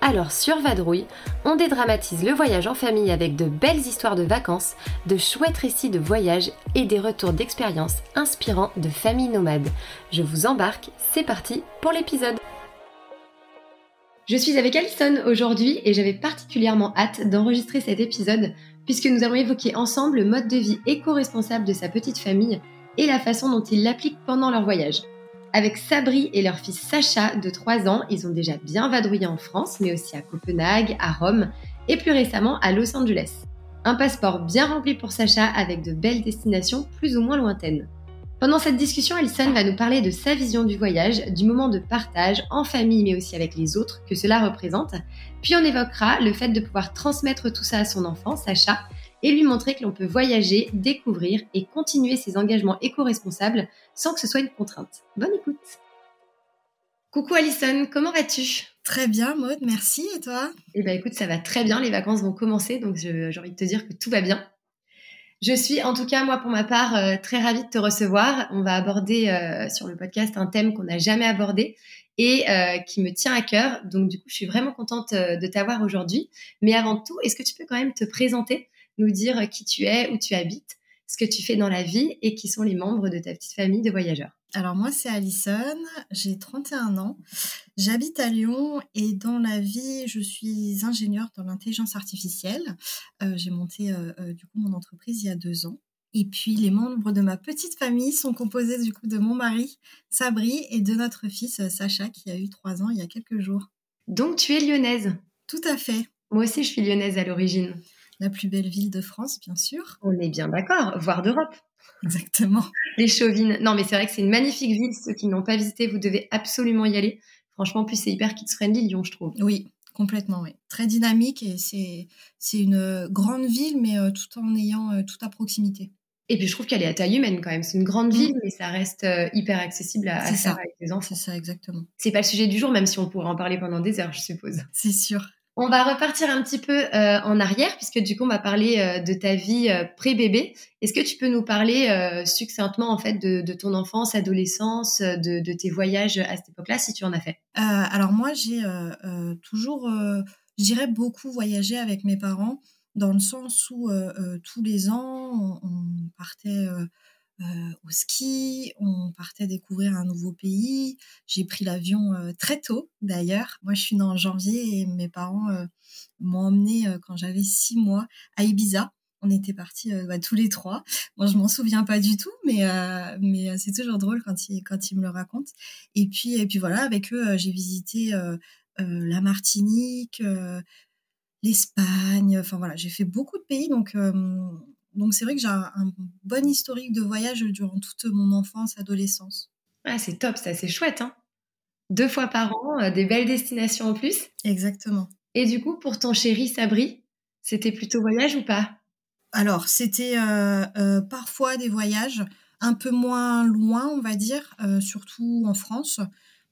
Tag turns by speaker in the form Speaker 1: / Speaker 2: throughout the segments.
Speaker 1: Alors sur Vadrouille, on dédramatise le voyage en famille avec de belles histoires de vacances, de chouettes récits de voyage et des retours d'expériences inspirants de familles nomades. Je vous embarque, c'est parti pour l'épisode. Je suis avec Alison aujourd'hui et j'avais particulièrement hâte d'enregistrer cet épisode puisque nous allons évoquer ensemble le mode de vie éco-responsable de sa petite famille et la façon dont ils l'appliquent pendant leur voyage. Avec Sabri et leur fils Sacha de 3 ans, ils ont déjà bien vadrouillé en France, mais aussi à Copenhague, à Rome et plus récemment à Los Angeles. Un passeport bien rempli pour Sacha avec de belles destinations plus ou moins lointaines. Pendant cette discussion, Alison va nous parler de sa vision du voyage, du moment de partage en famille mais aussi avec les autres que cela représente. Puis on évoquera le fait de pouvoir transmettre tout ça à son enfant, Sacha, et lui montrer que l'on peut voyager, découvrir et continuer ses engagements éco-responsables sans que ce soit une contrainte. Bonne écoute Coucou Alison, comment vas-tu?
Speaker 2: Très bien Maud, merci et toi?
Speaker 1: Eh bien écoute, ça va très bien, les vacances vont commencer donc j'ai envie de te dire que tout va bien. Je suis en tout cas, moi pour ma part, euh, très ravie de te recevoir. On va aborder euh, sur le podcast un thème qu'on n'a jamais abordé et euh, qui me tient à cœur. Donc du coup, je suis vraiment contente de t'avoir aujourd'hui. Mais avant tout, est-ce que tu peux quand même te présenter? Nous dire qui tu es, où tu habites, ce que tu fais dans la vie et qui sont les membres de ta petite famille de voyageurs.
Speaker 2: Alors moi c'est Alison, j'ai 31 ans, j'habite à Lyon et dans la vie je suis ingénieure dans l'intelligence artificielle. Euh, j'ai monté euh, euh, du coup mon entreprise il y a deux ans. Et puis les membres de ma petite famille sont composés du coup de mon mari Sabri et de notre fils Sacha qui a eu trois ans il y a quelques jours.
Speaker 1: Donc tu es lyonnaise?
Speaker 2: Tout à fait.
Speaker 1: Moi aussi je suis lyonnaise à l'origine
Speaker 2: la plus belle ville de France, bien sûr.
Speaker 1: On est bien d'accord, voire d'Europe.
Speaker 2: Exactement.
Speaker 1: Les Chauvines. Non, mais c'est vrai que c'est une magnifique ville. Ceux qui n'ont pas visité, vous devez absolument y aller. Franchement, plus c'est hyper kids-friendly, Lyon, je trouve.
Speaker 2: Oui, complètement, oui. Très dynamique et c'est, c'est une grande ville, mais euh, tout en ayant euh, tout à proximité.
Speaker 1: Et puis je trouve qu'elle est à taille humaine quand même. C'est une grande ville, mm. mais ça reste euh, hyper accessible à, à faire avec les enfants.
Speaker 2: C'est ça, exactement.
Speaker 1: C'est pas le sujet du jour, même si on pourrait en parler pendant des heures, je suppose.
Speaker 2: C'est sûr.
Speaker 1: On va repartir un petit peu euh, en arrière, puisque du coup, on va parler euh, de ta vie euh, pré-bébé. Est-ce que tu peux nous parler succinctement, en fait, de, ton enfance, adolescence, de, tes voyages à cette époque-là, si tu en as fait?
Speaker 2: Alors moi, j'ai toujours, je dirais, beaucoup voyagé avec mes parents, dans le sens où tous les ans, on partait au ski, on partait découvrir un nouveau pays. J'ai pris l'avion euh, très tôt d'ailleurs. Moi, je suis née en janvier et mes parents euh, m'ont emmenée quand j'avais six mois à Ibiza. On était partis bah, tous les trois. Moi, je m'en souviens pas du tout, mais mais c'est toujours drôle quand ils quand me le racontent. Et puis et puis voilà, avec eux, j'ai visité la Martinique, l'Espagne. Enfin voilà, j'ai fait beaucoup de pays, donc donc c'est vrai que j'ai un, bon historique de voyage durant toute mon enfance, adolescence.
Speaker 1: Ah, c'est top, ça, c'est chouette. Hein Deux fois par an, euh, des belles destinations en plus.
Speaker 2: Exactement.
Speaker 1: Et du coup, pour ton chéri Sabri, c'était plutôt voyage ou pas?
Speaker 2: Alors, c'était euh, euh, parfois des voyages un peu moins loin, on va dire, surtout en France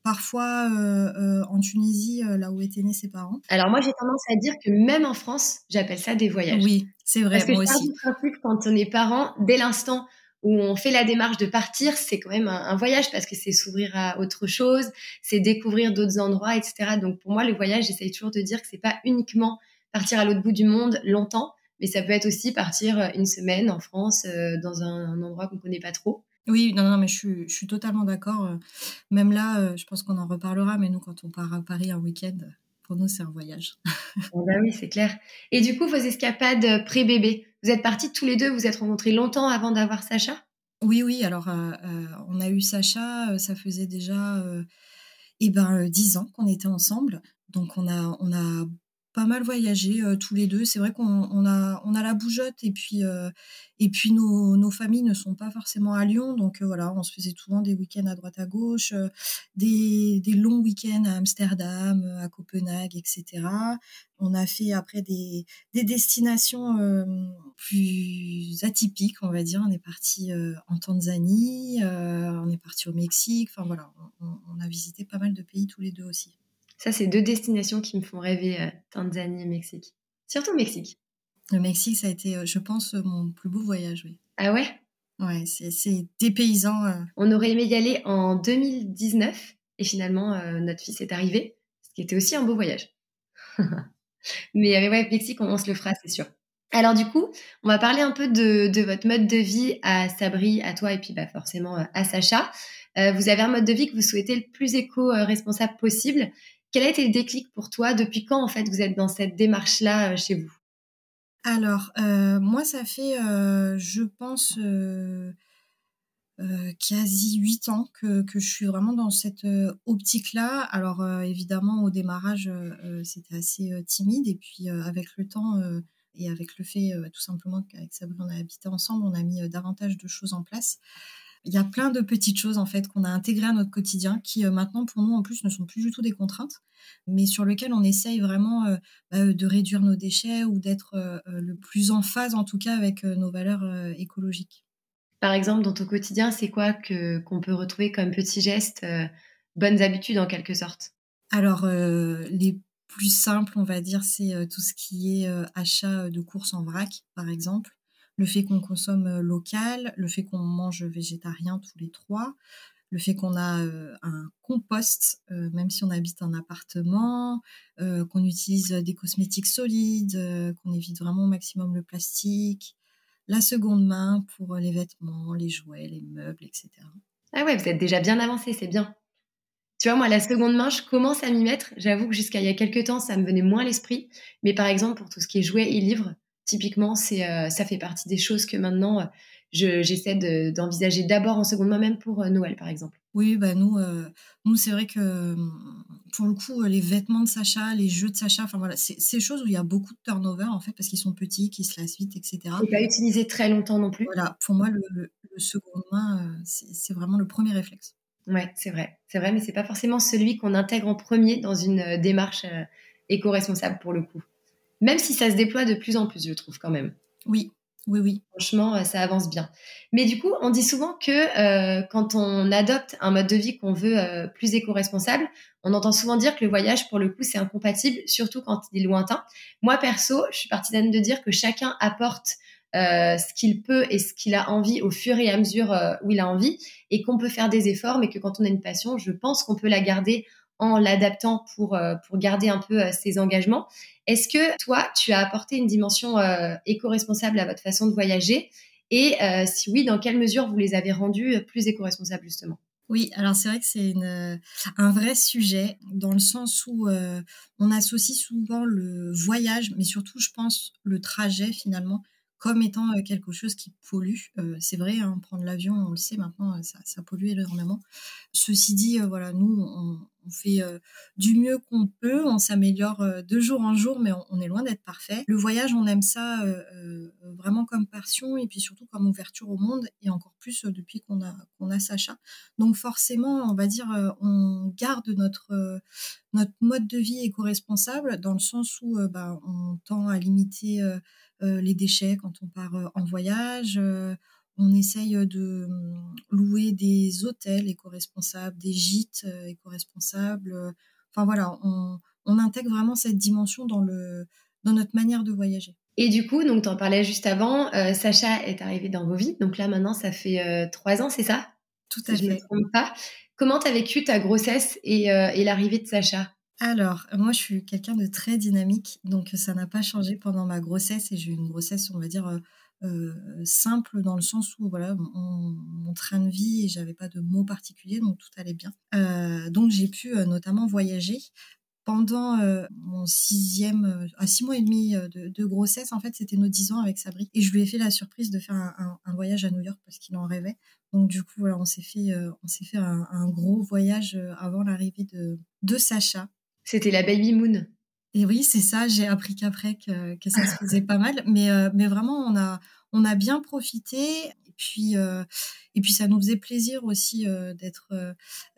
Speaker 2: parfois euh, euh, en Tunisie, euh, là où étaient nés ses parents.
Speaker 1: Alors moi, j'ai tendance à dire que même en France, j'appelle ça des voyages.
Speaker 2: Oui, c'est vrai,
Speaker 1: Parce que moi aussi. quand on est parent, dès l'instant où on fait la démarche de partir, c'est quand même un, voyage parce que c'est s'ouvrir à autre chose, c'est découvrir d'autres endroits, etc. Donc pour moi, le voyage, j'essaye toujours de dire que c'est pas uniquement partir à l'autre bout du monde longtemps, mais ça peut être aussi partir une semaine en France dans un, un endroit qu'on connaît pas trop.
Speaker 2: Oui, non, non, mais je suis, je suis totalement d'accord. Euh. Même là, euh, je pense qu'on en reparlera, mais nous, quand on part à Paris un week-end, pour nous, c'est un voyage.
Speaker 1: oh bah oui, c'est clair. Et du coup, vos escapades euh, pré-bébé, vous êtes partis tous les deux, vous êtes rencontrés longtemps avant d'avoir Sacha?
Speaker 2: Oui, oui. Alors, on a eu Sacha, ça faisait déjà eh ben, 10 ans qu'on était ensemble. Donc, on a, on a pas mal voyagé tous les deux. C'est vrai qu'on a, on a la bougeotte et puis, et puis nos, familles ne sont pas forcément à Lyon. Donc voilà, on se faisait souvent des week-ends à droite à gauche, des, des, longs week-ends à Amsterdam, à Copenhague, etc. On a fait après des, des destinations plus atypiques, on va dire. On est parti en Tanzanie, on est parti au Mexique. Enfin voilà, on a visité pas mal de pays tous les deux aussi.
Speaker 1: Ça, c'est deux destinations qui me font rêver, euh, Tanzanie et Mexique. Surtout Mexique.
Speaker 2: Le Mexique, ça a été, euh, je pense, euh, mon plus beau voyage, oui.
Speaker 1: Ah ouais?
Speaker 2: Ouais, c'est des paysans.
Speaker 1: On aurait aimé y aller en 2019 et finalement, notre fils est arrivé, ce qui était aussi un beau voyage. mais, ouais, Mexique, on, se le fera, c'est sûr. Alors du coup, on va parler un peu de, de, votre mode de vie à Sabri, à toi et puis bah, forcément à Sacha. vous avez un mode de vie que vous souhaitez le plus éco-responsable possible. Quel a été le déclic pour toi Depuis quand, en fait, vous êtes dans cette démarche-là euh, chez vous?
Speaker 2: Alors, euh, moi, ça fait, euh, je pense, quasi huit ans que, je suis vraiment dans cette optique-là. Alors, évidemment, au démarrage, c'était assez timide. Et puis, avec le temps et avec le fait, tout simplement, qu'avec Sabrina, on a habité ensemble, on a mis davantage de choses en place il y a plein de petites choses en fait qu'on a intégrées à notre quotidien qui euh, maintenant pour nous en plus ne sont plus du tout des contraintes, mais sur lesquelles on essaye vraiment euh, bah, de réduire nos déchets ou d'être euh, le plus en phase en tout cas avec nos valeurs écologiques.
Speaker 1: Par exemple, dans ton quotidien, c'est quoi que qu'on peut retrouver comme petits gestes, bonnes habitudes en quelque sorte?
Speaker 2: Alors les plus simples, on va dire, c'est tout ce qui est achat de courses en vrac, par exemple le fait qu'on consomme euh, local, le fait qu'on mange végétarien tous les trois, le fait qu'on a euh, un compost, euh, même si on habite un appartement, qu'on utilise des cosmétiques solides, qu'on évite vraiment au maximum le plastique, la seconde main pour les vêtements, les jouets, les meubles, etc.
Speaker 1: Ah ouais, vous êtes déjà bien avancé, c'est bien. Tu vois, moi, la seconde main, je commence à m'y mettre. J'avoue que jusqu'à il y a quelques temps, ça me venait moins à l'esprit. Mais par exemple, pour tout ce qui est jouets et livres, Typiquement, c'est, euh, ça fait partie des choses que maintenant, euh, j'essaie d'envisager d'abord en seconde main, même pour euh, Noël, par exemple.
Speaker 2: Oui, bah nous, nous c'est vrai que pour le coup, les vêtements de Sacha, les jeux de Sacha, enfin voilà, c'est ces choses où il y a beaucoup de turnover en fait parce qu'ils sont petits, qu'ils se lassent vite, etc.
Speaker 1: Et pas utilisé très longtemps non plus.
Speaker 2: Voilà, pour moi, le, le, seconde main, c'est vraiment le premier réflexe.
Speaker 1: Ouais, c'est vrai, c'est vrai, mais c'est pas forcément celui qu'on intègre en premier dans une démarche éco-responsable pour le coup. Même si ça se déploie de plus en plus, je trouve quand même.
Speaker 2: Oui, oui, oui.
Speaker 1: Franchement, euh, ça avance bien. Mais du coup, on dit souvent que euh, quand on adopte un mode de vie qu'on veut euh, plus éco-responsable, on entend souvent dire que le voyage, pour le coup, c'est incompatible, surtout quand il est lointain. Moi, perso, je suis partisane de dire que chacun apporte ce qu'il peut et ce qu'il a envie au fur et à mesure où il a envie, et qu'on peut faire des efforts, mais que quand on a une passion, je pense qu'on peut la garder en l'adaptant pour, euh, pour garder un peu euh, ses engagements. Est-ce que toi, tu as apporté une dimension euh, éco-responsable à votre façon de voyager? Et si oui, dans quelle mesure vous les avez rendus plus éco-responsables justement?
Speaker 2: Oui, alors c'est vrai que c'est un vrai sujet dans le sens où on associe souvent le voyage, mais surtout, je pense, le trajet finalement, comme étant quelque chose qui pollue. c'est vrai, hein, prendre l'avion, on le sait maintenant, ça, pollue énormément. Ceci dit, voilà, nous, on, on fait euh, du mieux qu'on peut, on s'améliore euh, de jour en jour, mais on, est loin d'être parfait. Le voyage, on aime ça euh, vraiment comme passion et puis surtout comme ouverture au monde, et encore plus depuis qu'on a, qu'on a Sacha. Donc forcément, on va dire, on garde notre, mode de vie éco-responsable dans le sens où bah, on tend à limiter les déchets quand on part en voyage on essaye de mmh, louer des hôtels éco-responsables, des gîtes éco-responsables. Enfin voilà, on, intègre vraiment cette dimension dans, le, dans notre manière de voyager.
Speaker 1: Et du coup, donc tu en parlais juste avant, euh, Sacha est arrivé dans vos vies. Donc là maintenant, ça fait euh, trois ans, c'est ça?
Speaker 2: Tout à fait.
Speaker 1: Je me pas. Comment tu as vécu ta grossesse et, et l'arrivée de Sacha?
Speaker 2: Alors, moi, je suis quelqu'un de très dynamique, donc ça n'a pas changé pendant ma grossesse et j'ai eu une grossesse, on va dire, euh, simple dans le sens où voilà mon, train de vie j'avais pas de mots particuliers donc tout allait bien. Euh, donc j'ai pu euh, notamment voyager pendant mon sixième, à six mois et demi de, grossesse, en fait, c'était nos dix ans avec Sabri. Et je lui ai fait la surprise de faire un, voyage à New York parce qu'il en rêvait. Donc, du coup, voilà, on s'est fait, on s'est fait un, gros voyage avant l'arrivée de, de Sacha.
Speaker 1: C'était la Baby Moon.
Speaker 2: Et oui, c'est ça. J'ai appris qu'après que, que, ça se faisait pas mal. Mais, mais vraiment, on a, on a bien profité. Et puis, et puis ça nous faisait plaisir aussi d'être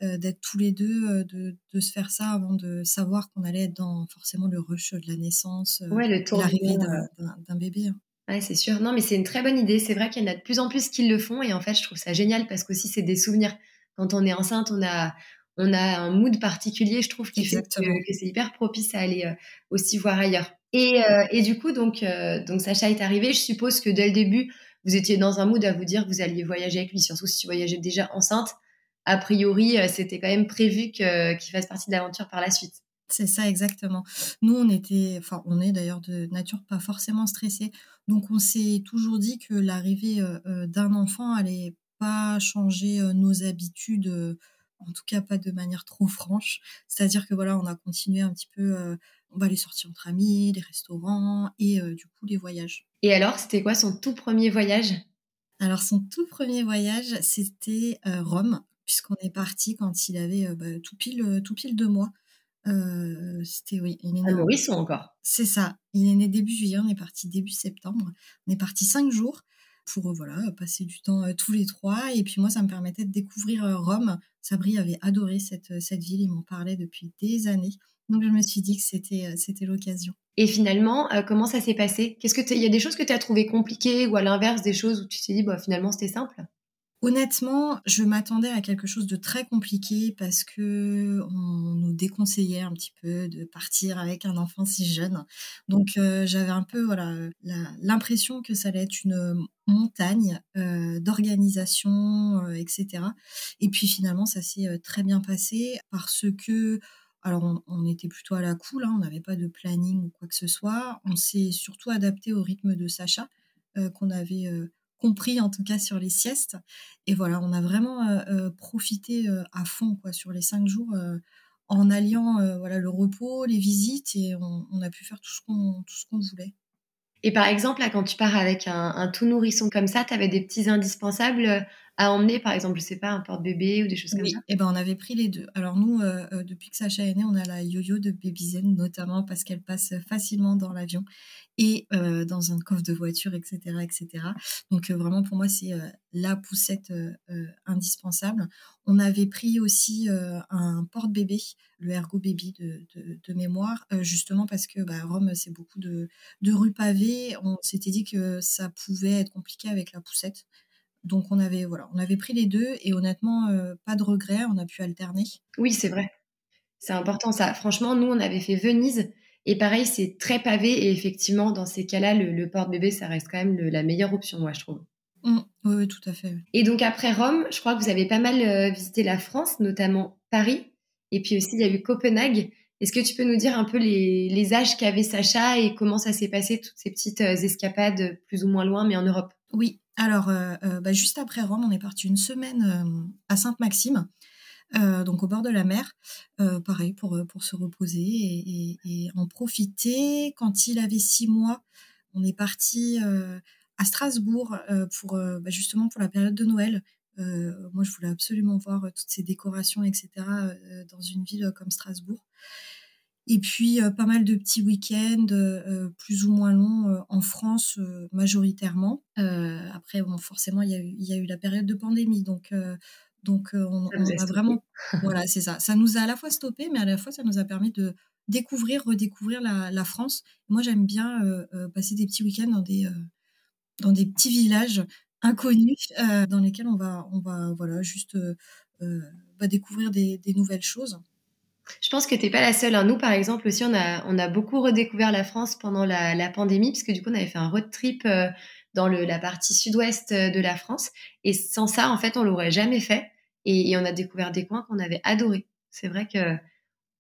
Speaker 2: d'être tous les deux, de, de, se faire ça avant de savoir qu'on allait être dans forcément le rush de la naissance,
Speaker 1: ouais, le
Speaker 2: l'arrivée d'un bébé. Hein.
Speaker 1: Ouais, c'est sûr. Non, mais c'est une très bonne idée. C'est vrai qu'il y en a de plus en plus qui le font. Et en fait, je trouve ça génial parce qu'aussi, c'est des souvenirs. Quand on est enceinte, on a, on a un mood particulier, je trouve, qui fait que, c'est hyper propice à aller aussi voir ailleurs. Et, et du coup, donc, donc Sacha est arrivé. Je suppose que dès le début, vous étiez dans un mood à vous dire que vous alliez voyager avec lui, surtout si tu voyageais déjà enceinte. A priori, euh, c'était quand même prévu qu'il fasse partie de l'aventure par la suite.
Speaker 2: C'est ça exactement. Nous, on était, enfin, on est d'ailleurs de nature pas forcément stressé, donc on s'est toujours dit que l'arrivée euh, euh, d'un enfant allait pas changer nos habitudes, en tout cas pas de manière trop franche. C'est-à-dire que voilà, on a continué un petit peu, on va les sortir entre amis, les restaurants et du coup les voyages.
Speaker 1: Et alors, c'était quoi son tout premier voyage?
Speaker 2: Alors, son tout premier voyage, c'était euh, Rome, puisqu'on est parti quand il avait euh, bah, tout, pile, euh, tout pile deux mois. c'était, oui.
Speaker 1: Il est né... Encore.
Speaker 2: C'est ça. Il est né début juillet, on est parti début septembre. On est parti cinq jours pour voilà passer du temps tous les trois. Et puis moi, ça me permettait de découvrir Rome. Sabri avait adoré cette, cette ville, il m'en parlait depuis des années. Donc je me suis dit que c'était, c'était l'occasion.
Speaker 1: Et finalement, euh, comment ça s'est passé? Qu'est-ce que il y a des choses que tu as trouvées compliquées ou à l'inverse des choses où tu t'es dit bah finalement c'était simple?
Speaker 2: Honnêtement, je m'attendais à quelque chose de très compliqué parce que on nous déconseillait un petit peu de partir avec un enfant si jeune. Donc euh, j'avais un peu l'impression que ça allait être une montagne euh, d'organisation, etc. Et puis finalement, ça s'est très bien passé parce que alors, on, était plutôt à la cool, hein, on n'avait pas de planning ou quoi que ce soit. On s'est surtout adapté au rythme de Sacha, euh, qu'on avait euh, compris en tout cas sur les siestes. Et voilà, on a vraiment euh, profité à fond quoi, sur les cinq jours en alliant voilà, le repos, les visites, et on, a pu faire tout ce qu'on voulait.
Speaker 1: Et par exemple, là, quand tu pars avec un, tout nourrisson comme ça, tu avais des petits indispensables à emmener, par exemple, je sais pas, un porte-bébé ou des choses comme ça?
Speaker 2: eh ben on avait pris les deux. Alors nous, euh, euh, depuis que Sacha est né, on a la yo-yo de Babyzen, notamment parce qu'elle passe facilement dans l'avion et euh, dans un coffre de voiture, etc. etc. Donc vraiment, pour moi, c'est la poussette indispensable. On avait pris aussi un porte-bébé, le Ergo Baby de, de, mémoire, justement parce que bah, Rome, c'est beaucoup de, de rues pavées. On s'était dit que ça pouvait être compliqué avec la poussette. Donc on avait voilà, on avait pris les deux et honnêtement euh, pas de regret, on a pu alterner.
Speaker 1: Oui, c'est vrai. C'est important ça. Franchement, nous on avait fait Venise et pareil, c'est très pavé et effectivement dans ces cas-là, le, porte-bébé ça reste quand même la meilleure option, moi je trouve.
Speaker 2: Mmh. oui, tout à fait.
Speaker 1: Et donc après Rome, je crois que vous avez pas mal euh, visité la France, notamment Paris et puis aussi il y a eu Copenhague. Est-ce que tu peux nous dire un peu les, les âges qu'avait Sacha et comment ça s'est passé, toutes ces petites euh, escapades plus ou moins loin, mais en Europe?
Speaker 2: Oui, alors, euh, euh, bah, juste après Rome, on est parti une semaine euh, à Sainte-Maxime, donc au bord de la mer, pareil, pour, se reposer et, en profiter. Quand il avait six mois, on est parti à Strasbourg pour bah, justement pour la période de Noël. moi, je voulais absolument voir toutes ces décorations, etc., dans une ville comme Strasbourg. Et puis euh, pas mal de petits week-ends euh, plus ou moins longs euh, en France majoritairement. après, bon, forcément, il y, a eu, il y a eu la période de pandémie, donc donc on, a vraiment, voilà, c'est ça. Ça nous a à la fois stoppé, mais à la fois ça nous a permis de découvrir, redécouvrir la, la France. Moi, j'aime bien passer des petits week-ends dans des dans des petits villages inconnus dans lesquels on va on va voilà juste bah, découvrir des, des nouvelles choses.
Speaker 1: Je pense que tu n'es pas la seule. Hein. Nous, par exemple, aussi, on a, on a beaucoup redécouvert la France pendant la, la pandémie, puisque du coup, on avait fait un road trip euh, dans le, la partie sud-ouest euh, de la France. Et sans ça, en fait, on l'aurait jamais fait. Et, et, on a découvert des coins qu'on avait adorés. C'est vrai que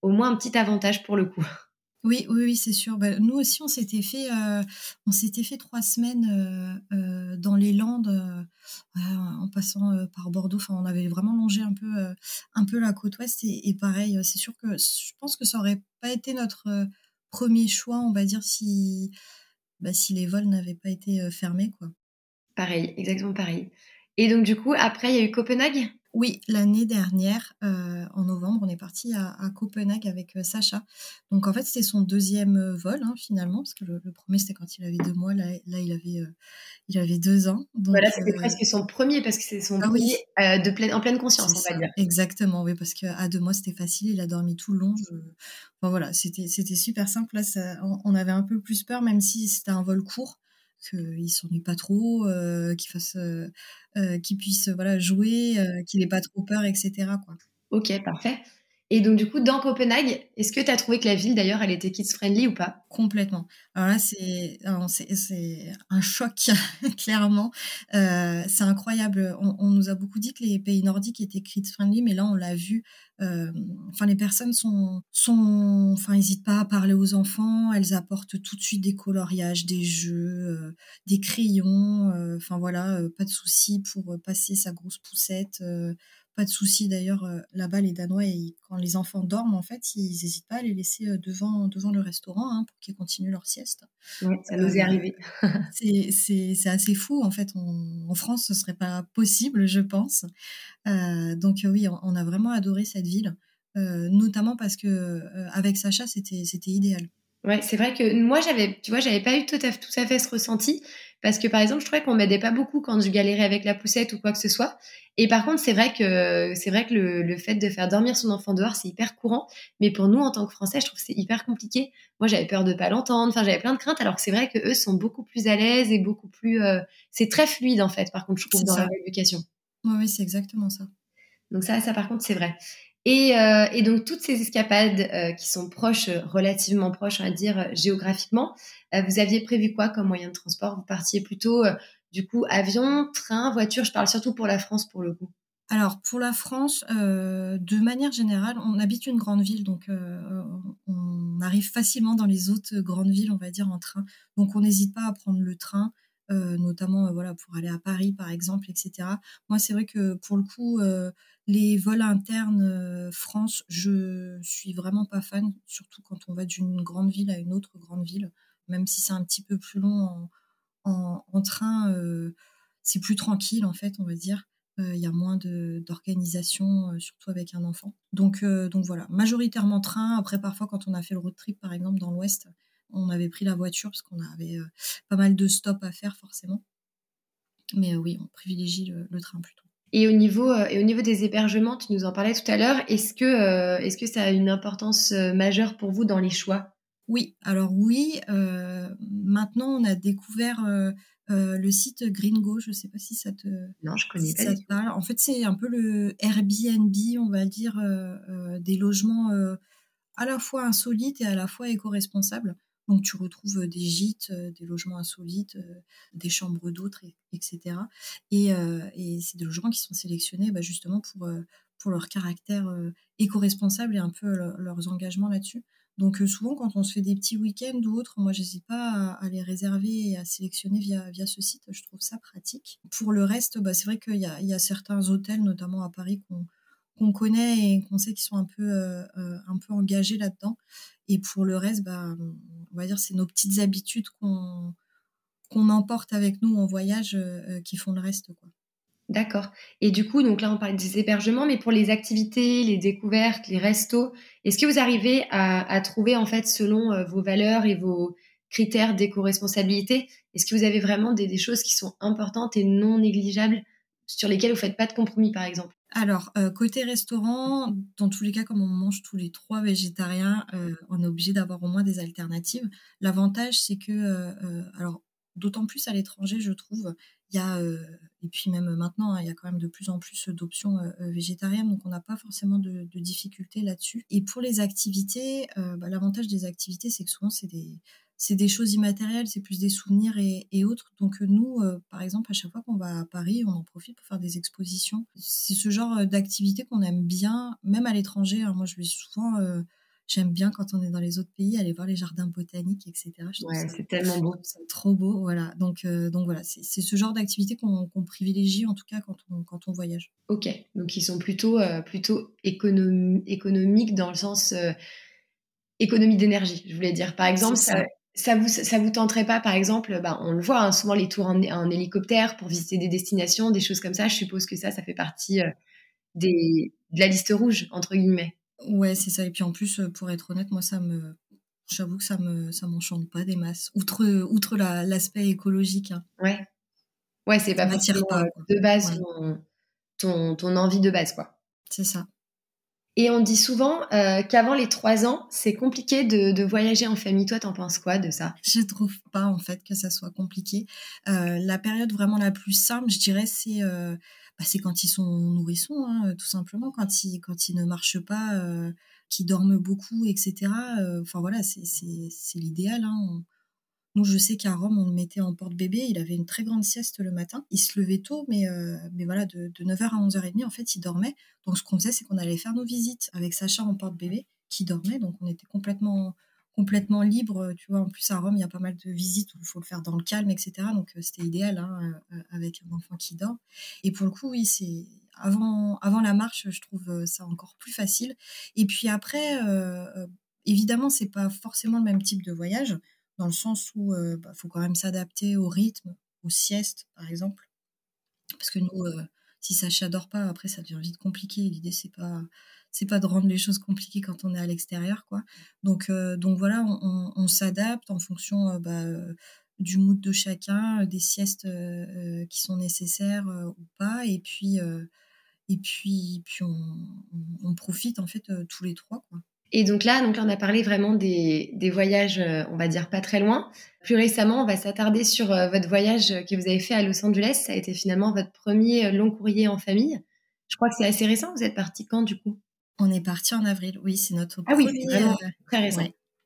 Speaker 1: au moins un petit avantage pour le coup.
Speaker 2: Oui, oui, oui, c'est sûr. Bah, nous aussi, on s'était fait, euh, on s'était fait trois semaines euh, euh, dans les Landes, en passant par Bordeaux. Enfin, on avait vraiment longé un peu, un peu la côte ouest. Et, pareil, c'est sûr que je pense que ça aurait pas été notre premier choix, on va dire, si, bah, si les vols n'avaient pas été fermés, quoi.
Speaker 1: Pareil, exactement pareil. Et donc, du coup, après, il y a eu Copenhague?
Speaker 2: Oui, l'année dernière, euh, en novembre, on est parti à, Copenhague avec euh, Sacha. Donc en fait, c'était son deuxième euh, vol hein, finalement, parce que le, premier c'était quand il avait deux mois, là, là il avait il avait deux ans.
Speaker 1: voilà, c'était presque son premier parce que c'est son ah premier de pleine, en pleine conscience, on va dire.
Speaker 2: Exactement, oui, parce qu'à deux mois c'était facile, il a dormi tout le long. voilà, c'était c'était super simple. Là, on, avait un peu plus peur, même si c'était un vol court qu'il s'ennuie pas trop, euh, qu'il fasse, euh, euh, qu'il puisse voilà jouer, qu'il ait pas trop peur, etc. Quoi.
Speaker 1: Ok, parfait. Et donc, du coup, dans Copenhague, est-ce que tu as trouvé que la ville, d'ailleurs, elle était kids-friendly ou pas?
Speaker 2: Complètement. Alors là, c'est un choc, clairement. Euh, c'est incroyable. On, nous a beaucoup dit que les pays nordiques étaient kids-friendly, mais là, on l'a vu. Euh, enfin, les personnes sont, sont, enfin, n'hésitent pas à parler aux enfants. Elles apportent tout de suite des coloriages, des jeux, euh, des crayons. Enfin voilà, pas de souci pour passer sa grosse poussette pas de souci d'ailleurs euh, là-bas les Danois quand les enfants dorment en fait ils n'hésitent pas à les laisser euh, devant devant le restaurant hein, pour qu'ils continuent leur sieste.
Speaker 1: ça nous est arrivé.
Speaker 2: c'est assez fou en fait. en France ce serait pas possible je pense. Euh, donc oui on, a vraiment adoré cette ville notamment parce que avec Sacha c'était c'était idéal.
Speaker 1: Ouais, c'est vrai que moi j'avais, tu vois, j'avais pas eu tout à, tout à fait ce ressenti parce que par exemple, je trouvais qu'on m'aidait pas beaucoup quand je galérais avec la poussette ou quoi que ce soit. Et par contre, c'est vrai que c'est vrai que le, le, fait de faire dormir son enfant dehors, c'est hyper courant. Mais pour nous, en tant que Français, je trouve que c'est hyper compliqué. Moi, j'avais peur de pas l'entendre. Enfin, j'avais plein de craintes. Alors que c'est vrai que eux sont beaucoup plus à l'aise et beaucoup plus. Euh, c'est très fluide en fait. Par contre, je trouve dans leur éducation.
Speaker 2: Oui, oui, c'est exactement ça.
Speaker 1: Donc ça, ça par contre, c'est vrai. Euh, et, donc toutes ces escapades euh, qui sont proches, euh, relativement proches, on va dire géographiquement, vous aviez prévu quoi comme moyen de transport? Vous partiez plutôt du coup avion, train, voiture? Je parle surtout pour la France pour le coup.
Speaker 2: Alors pour la France, de manière générale, on habite une grande ville, donc on arrive facilement dans les autres grandes villes, on va dire en train. Donc on n'hésite pas à prendre le train. Notamment voilà pour aller à Paris par exemple etc moi c'est vrai que pour le coup les vols internes euh, France, je suis vraiment pas fan, surtout quand on va d'une grande ville à une autre grande ville, même si c'est un petit peu plus long en, train, euh, c'est plus tranquille en fait, on va dire. Euh, il y a moins d'organisation, surtout avec un enfant. Donc, donc voilà, majoritairement train. Après, parfois, quand on a fait le road trip, par exemple, dans l'Ouest, on avait pris la voiture parce qu'on avait pas mal de stops à faire, forcément. Mais oui, on privilégie le train plutôt.
Speaker 1: Et au niveau euh, et au niveau des hébergements, tu nous en parlais tout à l'heure. Est-ce que euh, est-ce que ça a une importance euh, majeure pour vous dans les choix?
Speaker 2: Oui. Alors oui. maintenant, on a découvert le site Gringo. Je ne sais pas si ça te
Speaker 1: non, je connais pas.
Speaker 2: Ça te parle. En fait, c'est un peu le Airbnb, on va dire, des logements à la fois insolites et à la fois éco-responsables. Donc tu retrouves des gîtes, des logements insolites, des chambres d'autres, etc. Et, c'est des logements qui sont sélectionnés bah, justement pour, leur caractère éco-responsable et un peu leurs engagements là-dessus. Donc souvent quand on se fait des petits week-ends ou autres, moi j'hésite pas à, les réserver et à sélectionner via, ce site. Je trouve ça pratique. Pour le reste, bah, c'est vrai qu'il y a, y a certains hôtels, notamment à Paris, qu'on qu'on connaît et qu'on sait qu'ils sont un peu, un peu engagés là-dedans. Et pour le reste, bah, on va dire c'est nos petites habitudes qu'on emporte avec nous en voyage euh, euh, qui font le reste. Quoi.
Speaker 1: D'accord. Et du coup, donc là, on parle des hébergements, mais pour les activités, les découvertes, les restos, est-ce que vous arrivez à, trouver, en fait, selon euh, vos valeurs et vos critères d'éco-responsabilité, est-ce que vous avez vraiment des, choses qui sont importantes et non négligeables sur lesquelles vous ne faites pas de compromis, par exemple?
Speaker 2: Alors, euh, côté restaurant, dans tous les cas, comme on mange tous les trois végétariens, euh, on est obligé d'avoir au moins des alternatives. L'avantage, c'est que, euh, alors, d'autant plus à l'étranger, je trouve, il y a, et puis même maintenant, hein, il y a quand même de plus en plus d'options végétariennes, donc on n'a pas forcément de, de difficultés là-dessus. Et pour les activités, bah, l'avantage des activités, c'est que souvent, c'est des c'est des choses immatérielles, c'est plus des souvenirs et, autres. Donc euh, nous, euh, par exemple, à chaque fois qu'on va à Paris, on en profite pour faire des expositions. C'est ce genre euh, d'activité qu'on aime bien, même à l'étranger. Hein. Moi, je vais souvent, j'aime bien quand on est dans les autres pays, aller voir les jardins botaniques, etc.
Speaker 1: Ouais, c'est tellement beau.
Speaker 2: C'est trop beau, voilà. Donc, donc voilà, c'est ce genre d'activité qu'on privilégie en tout cas quand on, quand on voyage.
Speaker 1: Ok, donc ils sont plutôt, plutôt économiques dans le sens économie d'énergie, je voulais dire. Par exemple, ça, ça vous ça vous tenterait pas par exemple bah, on le voit hein, souvent les tours en, hélicoptère pour visiter des destinations des choses comme ça je suppose que ça ça fait partie euh, des, de la liste rouge, entre guillemets.
Speaker 2: Ouais, c'est ça. Et puis en plus, pour être honnête, moi, ça me, j'avoue que ça me, ça m'enchante pas des masses. Outre, outre l'aspect écologique. Hein.
Speaker 1: Ouais. Ouais, c'est pas pas, de base ton, ton, envie de base, quoi.
Speaker 2: C'est ça.
Speaker 1: Et on dit souvent euh, qu'avant les trois ans, c'est compliqué de, voyager en famille. Toi, t'en penses quoi de ça?
Speaker 2: Je trouve pas en fait que ça soit compliqué. Euh, la période vraiment la plus simple, je dirais, c'est euh, bah, quand ils sont nourrissons, hein, tout simplement, quand ils quand ils ne marchent pas, qu'ils dorment beaucoup, etc. Enfin voilà, c'est c'est l'idéal. Hein. Je sais qu'à Rome, on le mettait en porte-bébé. Il avait une très grande sieste le matin. Il se levait tôt, mais, euh, mais voilà, de, 9h à 11h30, en fait, il dormait. Donc, ce qu'on faisait, c'est qu'on allait faire nos visites avec Sacha en porte-bébé, qui dormait. Donc, on était complètement, complètement libre. Tu vois, en plus, à Rome, il y a pas mal de visites où il faut le faire dans le calme, etc. Donc, euh, c'était idéal hein, euh, avec un enfant qui dort. Et pour le coup, oui, c'est avant, avant la marche, je trouve ça encore plus facile. Et puis après, évidemment, c'est pas forcément le même type de voyage dans le sens où il euh, bah, faut quand même s'adapter au rythme, aux siestes, par exemple. Parce que nous, euh, si ça dort pas, après, ça devient vite compliqué. L'idée, c'est pas c'est pas de rendre les choses compliquées quand on est à l'extérieur, quoi. Donc, euh, donc voilà, on, s'adapte en fonction bah, du mood de chacun, des siestes qui sont nécessaires ou pas, et puis et puis puis on, on, profite en fait tous les trois, quoi.
Speaker 1: Et donc là, donc on a parlé vraiment des, des, voyages, euh, on va dire pas très loin. Plus récemment, on va s'attarder sur euh, votre voyage que vous avez fait à Los Angeles. Ça a été finalement votre premier euh, long courrier en famille. Je crois que c'est assez récent. Vous êtes parti quand du coup?
Speaker 2: On est parti en avril. Oui, c'est notre
Speaker 1: ah oui, vraiment très récent.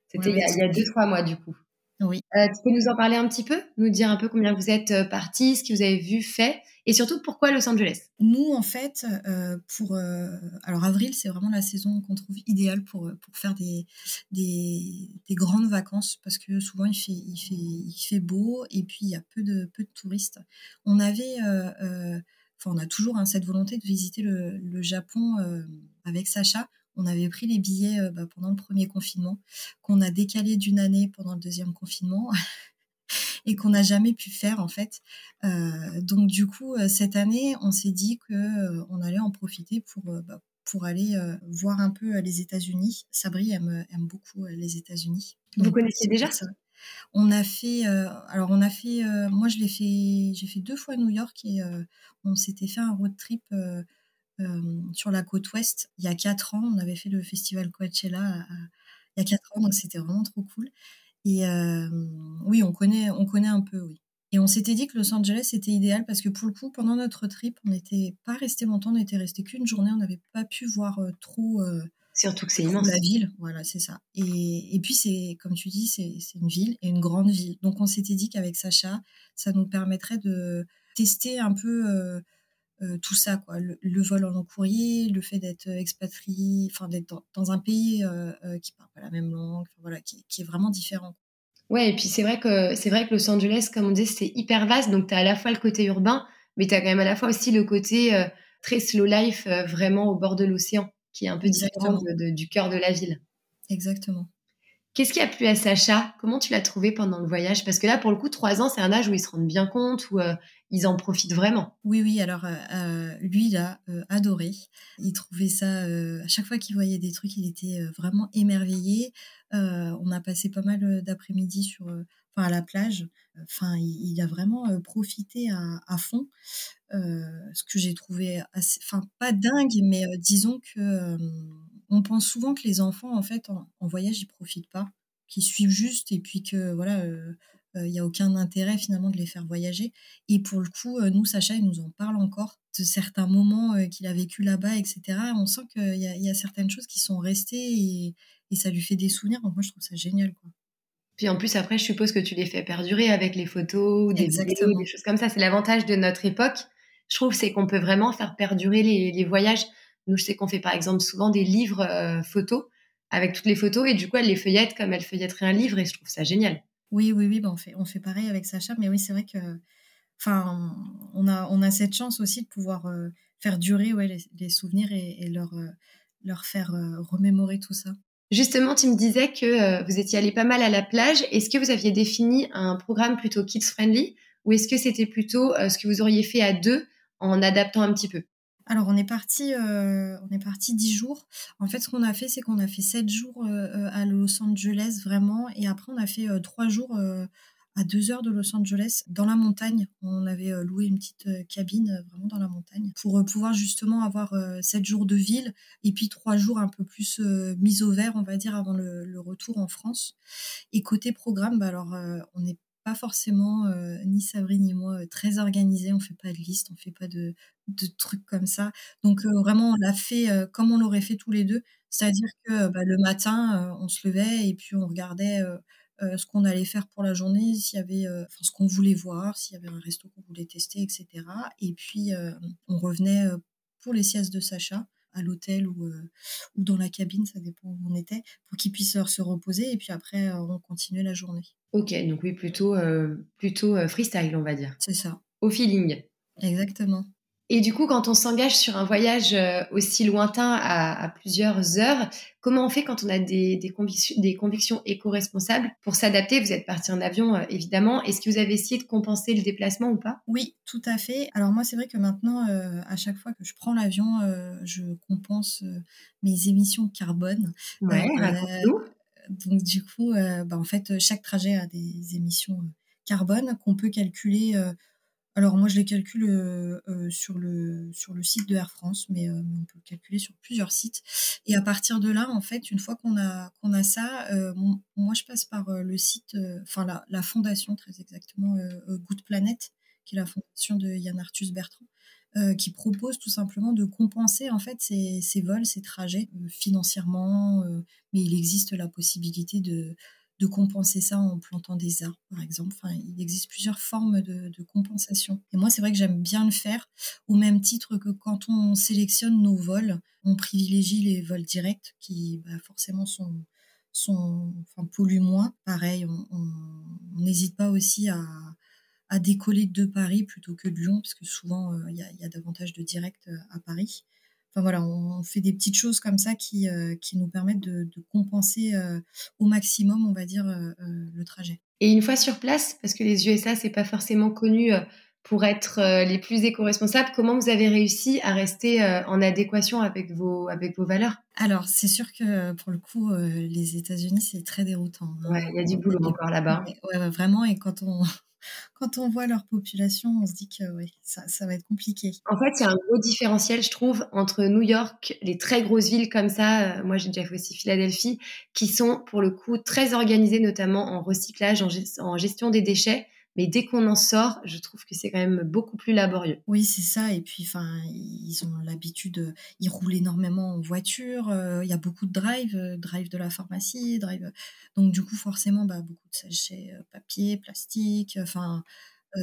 Speaker 1: C'était il, y a deux trois mois du coup.
Speaker 2: Oui.
Speaker 1: Euh, tu peux nous en parler un petit peu? Nous dire un peu combien vous êtes euh, partis, ce que vous avez vu, fait, et surtout pourquoi Los Angeles?
Speaker 2: Nous, en fait, euh, pour alors avril, c'est vraiment la saison qu'on trouve idéale pour pour faire des, des, des grandes vacances parce que souvent il fait il fait il fait beau et puis il y a peu de peu de touristes. On avait Enfin, on a toujours hein, cette volonté de visiter le, le Japon avec Sacha on avait pris les billets euh, bah, pendant le premier confinement, qu'on a décalé d'une année pendant le deuxième confinement. et qu'on n'a jamais pu faire en fait. Euh, donc du coup, euh, cette année, on s'est dit que on allait en profiter pour bah, pour aller voir un peu les États-Unis. Sabri aime, aime beaucoup les États-Unis.
Speaker 1: Vous connaissez déjà ça?
Speaker 2: On a fait, alors on a fait, moi je l'ai fait, j'ai fait deux fois New York et on s'était fait un road trip euh, sur la côte ouest il y a quatre ans. On avait fait le festival Coachella il y a quatre ans, donc c'était vraiment trop cool. Et euh, oui, on connaît, on connaît un peu, oui. Et on s'était dit que Los Angeles était idéal parce que pour le coup, pendant notre trip, on n'était pas resté longtemps, on n'était resté qu'une journée, on n'avait pas pu voir euh, trop.
Speaker 1: Surtout que c'est immense.
Speaker 2: La ville, voilà, c'est ça. Et, et puis, c'est, comme tu dis, c'est, une ville et une grande ville. Donc, on s'était dit qu'avec Sacha, ça nous permettrait de tester un peu euh, tout ça, quoi. Le, vol en long courrier, le fait d'être expatrié, enfin d'être dans, un pays euh, euh, qui parle pas la même langue, voilà, qui, est vraiment différent.
Speaker 1: Ouais, et puis c'est vrai que c'est vrai que Los Angeles, comme on dit, c'est hyper vaste, donc tu as à la fois le côté urbain, mais tu as quand même à la fois aussi le côté très slow life, vraiment au bord de l'océan, qui est un peu différent du cœur de la ville.
Speaker 2: Exactement.
Speaker 1: Qu'est-ce qui a plu à Sacha? Comment tu l'as trouvé pendant le voyage? Parce que là, pour le coup, trois ans, c'est un âge où ils se rendent bien compte, où euh, ils en profitent vraiment.
Speaker 2: Oui, oui. Alors, euh, euh, lui, il a adoré. Il trouvait ça, à chaque fois qu'il voyait des trucs, il était vraiment émerveillé. on a passé pas mal d'après-midi sur, enfin, à la plage. Enfin, il, a vraiment profité à, fond. ce que j'ai trouvé enfin, pas dingue, mais disons que on pense souvent que les enfants, en fait, en, voyage, ils profitent pas, qu'ils suivent juste et puis que voilà, euh, euh, il n'y a aucun intérêt finalement de les faire voyager. Et pour le coup, euh, nous, Sacha, il nous en parle encore de certains moments qu'il a vécu là-bas, etc. On sent qu'il y, a certaines choses qui sont restées et, ça lui fait des souvenirs. Donc moi, je trouve ça génial, quoi.
Speaker 1: Puis en plus, après, je suppose que tu les fais perdurer avec les photos, des vidéos, des choses comme ça. C'est l'avantage de notre époque. Je trouve, c'est qu'on peut vraiment faire perdurer les voyages. Nous, je sais qu'on fait par exemple souvent des livres euh, photos avec toutes les photos et du coup, elle les feuillette comme elle feuilletterait un livre et je trouve ça génial.
Speaker 2: Oui, oui, oui, ben on, fait, on fait pareil avec Sacha, mais oui, c'est vrai que enfin, on a, cette chance aussi de pouvoir euh, faire durer les, souvenirs et, leur, euh, leur faire remémorer tout ça.
Speaker 1: Justement, tu me disais que vous étiez allé pas mal à la plage. Est-ce que vous aviez défini un programme plutôt kids friendly ou est-ce que c'était plutôt ce que vous auriez fait à deux en adaptant un petit peu?
Speaker 2: Alors on est parti, on est parti dix jours. En fait, ce qu'on a fait, c'est qu'on a fait sept jours à Los Angeles vraiment, et après on a fait trois jours à deux heures de Los Angeles, dans la montagne. On avait euh, loué une petite euh, cabine euh, vraiment dans la montagne pour pouvoir justement avoir sept jours de ville et puis trois jours un peu plus mis au vert, on va dire, avant le, retour en France. Et côté programme, bah alors on n'est pas forcément, ni Sabrine ni moi, très organisés. On fait pas de liste, on fait pas de, trucs comme ça. Donc vraiment, on l'a fait comme on l'aurait fait tous les deux. C'est-à-dire que bah, le matin, on se levait et puis on regardait euh, ce qu'on allait faire pour la journée, s'il y avait, euh, ce qu'on voulait voir, s'il y avait un resto qu'on voulait tester, etc. Et puis euh, on revenait pour les siestes de Sacha à l'hôtel ou, ou dans la cabine, ça dépend où on était, pour qu'il puisse se reposer et puis après on continuait la journée.
Speaker 1: Ok, donc oui, plutôt, plutôt freestyle, on va dire.
Speaker 2: C'est ça.
Speaker 1: Au feeling.
Speaker 2: Exactement.
Speaker 1: Et du coup, quand on s'engage sur un voyage euh, aussi lointain à, plusieurs heures, comment on fait quand on a des, convictions, éco-responsables pour s'adapter? Vous êtes parti en avion, euh, évidemment. Est-ce que vous avez essayé de compenser le déplacement ou pas?
Speaker 2: Oui, tout à fait. Alors moi, c'est vrai que maintenant, euh, à chaque fois que je prends l'avion, je compense mes émissions carbone.
Speaker 1: Ouais,
Speaker 2: donc du coup, bah, en fait, chaque trajet a des émissions carbone qu'on peut calculer alors moi je les calcule euh, euh, sur, le, sur le site de Air France, mais, euh, on peut le calculer sur plusieurs sites. Et à partir de là, en fait, une fois qu'on a, qu'on a ça, moi je passe par le site, enfin la, fondation très exactement, Good Planet, qui est la fondation de Yann Arthus Bertrand. qui propose tout simplement de compenser en fait ces vols, ces trajets financièrement, mais il existe la possibilité de, de compenser ça en plantant des arbres, par exemple. Enfin, il existe plusieurs formes de, compensation. Et moi, c'est vrai que j'aime bien le faire, au même titre que quand on sélectionne nos vols, on privilégie les vols directs qui bah, forcément sont, sont, enfin, polluent moins. Pareil, on n'hésite pas aussi à, à décoller de Paris plutôt que de Lyon, parce que souvent, euh, il y, y, a davantage de directs euh, à Paris. Enfin voilà, on fait des petites choses comme ça qui, euh, qui nous permettent de, compenser euh, au maximum, on va dire, euh, le trajet.
Speaker 1: Et une fois sur place, parce que les USA, c'est pas forcément connu pour être les plus éco-responsables, comment vous avez réussi à rester en adéquation avec vos, avec vos valeurs?
Speaker 2: Alors, c'est sûr que pour le coup, les États-Unis, c'est très déroutant.
Speaker 1: Hein. Ouais, il y a du boulot encore là-bas.
Speaker 2: Ouais, vraiment. Et quand on, quand on voit leur population, on se dit que oui, ça, va être compliqué.
Speaker 1: En fait, il y a un gros différentiel, je trouve, entre New York, les très grosses villes comme ça, euh, moi j'ai déjà fait aussi Philadelphie, qui sont pour le coup très organisées, notamment en recyclage, en gestion des déchets, mais dès qu'on en sort, je trouve que c'est quand même beaucoup plus laborieux.
Speaker 2: Oui, c'est ça. Et puis, enfin, ils ont l'habitude, ils roulent énormément en voiture. Euh, il y a beaucoup de drive, euh, drive de la pharmacie, drive. Donc, du coup, forcément, bah, beaucoup de sachets euh, papier, plastique. Enfin,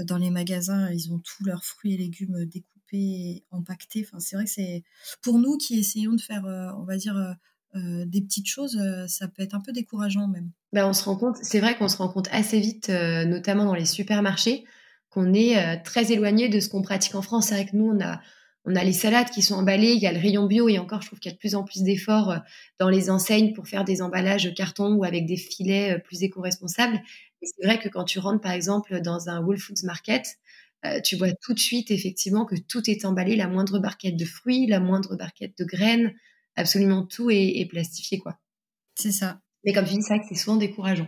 Speaker 2: dans les magasins, ils ont tous leurs fruits et légumes découpés, empaquetés. C'est vrai que c'est pour nous qui essayons de faire, on va dire, euh, des petites choses, euh, ça peut être un peu décourageant même.
Speaker 1: Ben, on se rend compte, c'est vrai qu'on se rend compte assez vite, euh, notamment dans les supermarchés, qu'on est très éloigné de ce qu'on pratique en France. C'est vrai que nous, on a, on a les salades qui sont emballées, il y a le rayon bio et encore, je trouve qu'il y a de plus en plus d'efforts dans les enseignes pour faire des emballages carton ou avec des filets plus éco-responsables. C'est vrai que quand tu rentres, par exemple, dans un Whole Foods Market, tu vois tout de suite, effectivement, que tout est emballé, la moindre barquette de fruits, la moindre barquette de graines, absolument tout est, plastifié, quoi.
Speaker 2: C'est ça.
Speaker 1: Mais comme tu dis, c'est vrai que c'est souvent décourageant.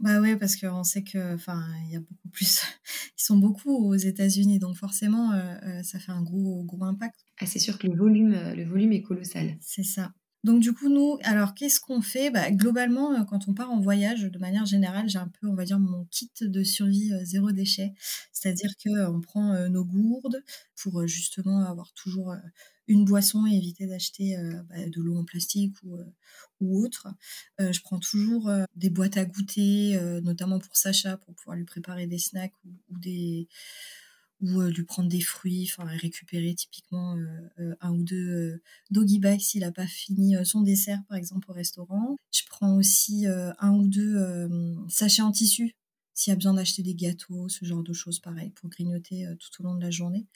Speaker 2: Bah oui, parce qu'on sait que, enfin, il y a beaucoup plus. Ils sont beaucoup aux États-Unis, donc forcément, euh, euh, ça fait un gros, gros impact.
Speaker 1: Ah, c'est sûr que le volume, euh, le volume est colossal.
Speaker 2: C'est ça. Donc du coup, nous, alors qu'est-ce qu'on fait? Bah, Globalement, quand on part en voyage, de manière générale, j'ai un peu, on va dire, mon kit de survie zéro déchet. C'est-à-dire qu'on prend nos gourdes pour justement avoir toujours une boisson et éviter d'acheter euh, bah, de l'eau en plastique ou, euh, ou autre. Euh, je prends toujours des boîtes à goûter, notamment pour Sacha, pour pouvoir lui préparer des snacks ou, des ou lui prendre des fruits, enfin récupérer typiquement un ou deux doggy bags s'il n'a pas fini son dessert par exemple au restaurant. Je prends aussi un ou deux sachets en tissu s'il a besoin d'acheter des gâteaux, ce genre de choses, pareil, pour grignoter euh, tout au long de la journée.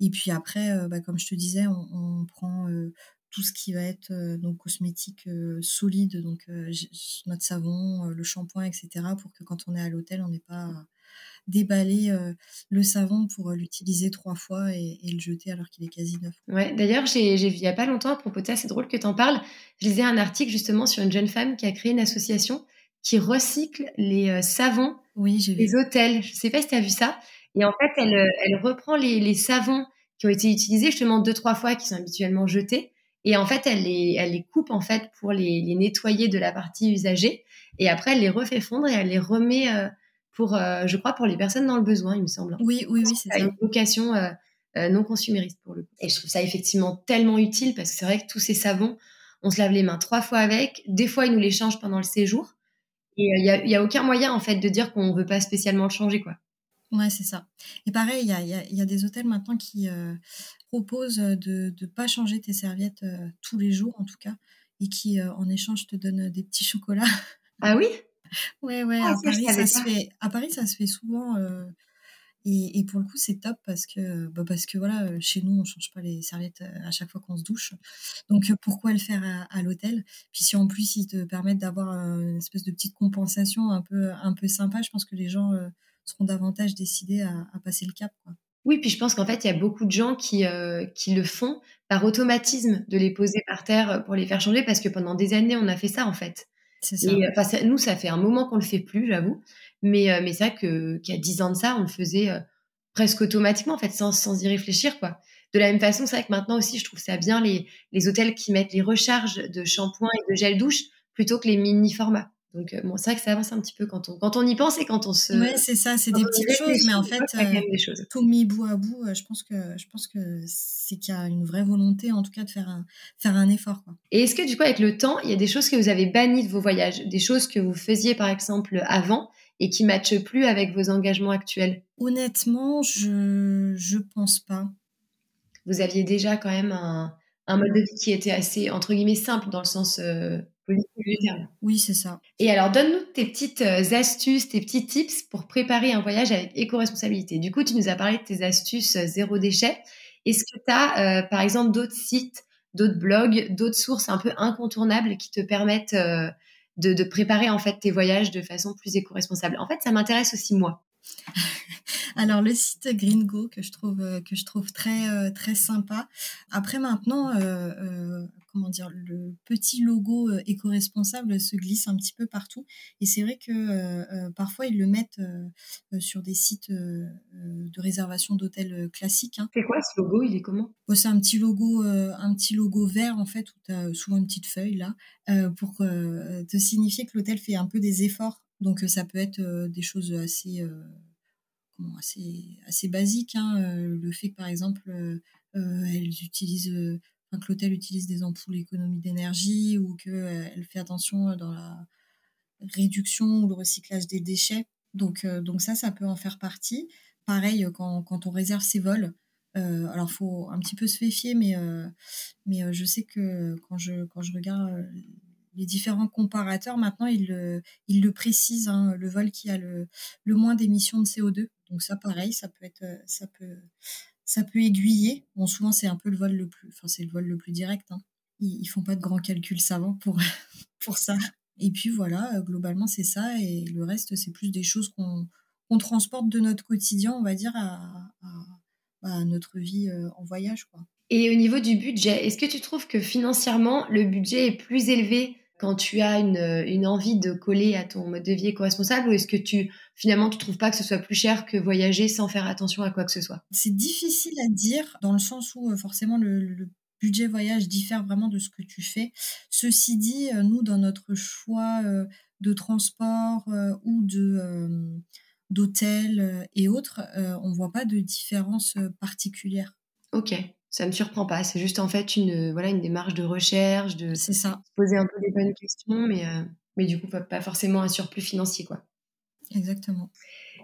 Speaker 2: Et puis après, euh, bah, comme je te disais, on, prend euh, tout ce qui va être nos cosmétiques solides, donc notre savon, le shampoing, etc., pour que quand on est à l'hôtel, on n'ait pas déballer le savon pour l'utiliser trois fois et, le jeter alors qu'il est quasi neuf.
Speaker 1: Ouais, d'ailleurs, j'ai vu il n'y a pas longtemps à propos de ça, c'est drôle que tu en parles. Je lisais un article justement sur une jeune femme qui a créé une association qui recycle les savons
Speaker 2: oui,
Speaker 1: des hôtels. Je sais pas si tu as vu ça. Et en fait, elle, elle reprend les, les savons qui ont été utilisés justement deux, trois fois, qui sont habituellement jetés. Et en fait, elle les, elle les coupe en fait pour les, les nettoyer de la partie usagée. Et après, elle les refait fondre et elle les remet pour, euh, je crois, pour les personnes dans le besoin, il me semble.
Speaker 2: Oui, oui, oui, c'est ça.
Speaker 1: Une vocation euh, euh, non consumériste pour le coup. Et je trouve ça effectivement tellement utile parce que c'est vrai que tous ces savons, on se lave les mains trois fois avec. Des fois, ils nous les changent pendant le séjour. Et il n'y a, a, aucun moyen, en fait, de dire qu'on ne veut pas spécialement le changer, quoi.
Speaker 2: Ouais, c'est ça. Et pareil, il y a, y a, des hôtels maintenant qui proposent de ne pas changer tes serviettes tous les jours, en tout cas, et qui, en échange, te donnent des petits chocolats.
Speaker 1: Ah oui?
Speaker 2: Ouais, ouais, ah, à, Paris, ça se fait, à Paris, ça se fait souvent. Euh, et, et, pour le coup, c'est top parce que, bah parce que voilà, euh, chez nous, on change pas les serviettes euh, à chaque fois qu'on se douche. Donc, pourquoi le faire à, l'hôtel? Puis si en plus, ils te permettent d'avoir une espèce de petite compensation un peu, un peu sympa, je pense que les gens seront davantage décidés à, à, passer le cap. Quoi.
Speaker 1: Oui, puis je pense qu'en fait, il y a beaucoup de gens qui, qui le font par automatisme de les poser par terre pour les faire changer parce que pendant des années, on a fait ça en fait. Et, nous, ça fait un moment qu'on le fait plus, j'avoue. Mais, euh, mais c'est vrai qu'il y a dix ans de ça, on le faisait euh, presque automatiquement, en fait, sans, y réfléchir, quoi. De la même façon, c'est vrai que maintenant aussi, je trouve ça bien les, les hôtels qui mettent les recharges de shampoing et de gel douche plutôt que les mini formats. Donc, euh, bon, c'est vrai que ça avance un petit peu quand on, quand on y pense et quand on se.
Speaker 2: Oui, c'est ça, c'est des petites choses, mais en fait, euh, tout mis bout à bout, euh, je pense que, je pense que c'est qu'il y a une vraie volonté, en tout cas, de faire un, faire un effort. Quoi.
Speaker 1: Et est-ce que, du coup, avec le temps, il y a des choses que vous avez bannies de vos voyages, des choses que vous faisiez, par exemple, avant et qui ne matchent plus avec vos engagements actuels?
Speaker 2: Honnêtement, je, je pense pas.
Speaker 1: Vous aviez déjà quand même un, un mode de vie qui était assez, entre guillemets, simple dans le sens
Speaker 2: oui, c'est ça.
Speaker 1: Et alors, donne-nous tes petites euh, astuces, tes petits tips pour préparer un voyage avec éco-responsabilité. Du coup, tu nous as parlé de tes astuces euh, zéro déchet. Est-ce que tu as, euh, par exemple, d'autres sites, d'autres blogs, d'autres sources un peu incontournables qui te permettent de, préparer en fait tes voyages de façon plus éco-responsable? En fait, ça m'intéresse aussi moi.
Speaker 2: Alors le site Gringo que je trouve que je trouve très très sympa. Après maintenant, comment dire, le petit logo euh, éco-responsable se glisse un petit peu partout. Et c'est vrai que euh, euh, parfois ils le mettent sur des sites de réservation d'hôtels classiques. Hein.
Speaker 1: C'est quoi ce logo? Il est comment?
Speaker 2: Oh, C'est un petit logo, un petit logo vert en fait où tu as souvent une petite feuille là pour te signifier que l'hôtel fait un peu des efforts. Donc ça peut être des choses assez assez, assez basiques. Hein. Le fait que, par exemple, elles utilisent que l'hôtel utilise des ampoules économie d'énergie ou qu'elle euh, fait attention euh, dans la réduction ou le recyclage des déchets. Donc, euh, donc ça, ça peut en faire partie. Pareil, quand, quand on réserve ses vols, euh, alors faut un petit peu se méfier, mais, mais je sais que quand je, quand je regarde les différents comparateurs, maintenant, ils le, ils le précisent, hein, le vol qui a le, le moins d'émissions de CO2. Donc ça, pareil, ça peut être, ça peut, ça peut aiguiller. Bon, souvent, c'est un peu le vol le plus, enfin, c'est le vol le plus direct. Hein. Ils, ils, font pas de grands calculs savants pour, pour ça. Et puis voilà, euh, globalement, c'est ça. Et le reste, c'est plus des choses qu'on transporte de notre quotidien, on va dire, à, à, notre vie euh, en voyage.
Speaker 1: Et au niveau du budget, est-ce que tu trouves que financièrement, le budget est plus élevé quand tu as une, une, envie de coller à ton mode de vie éco-responsable ou est-ce que tu finalement tu trouves pas que ce soit plus cher que voyager sans faire attention à quoi que ce soit?
Speaker 2: C'est difficile à dire dans le sens où euh, forcément le, budget voyage diffère vraiment de ce que tu fais. Ceci dit, euh, nous dans notre choix euh, de transport ou de d'hôtel et autres, on voit pas de différence particulière.
Speaker 1: Ok ça me surprend pas. C'est juste en fait une voilà une démarche de recherche, de
Speaker 2: ça.
Speaker 1: poser un peu des bonnes questions, mais euh, mais du coup pas, forcément un surplus financier quoi.
Speaker 2: Exactement.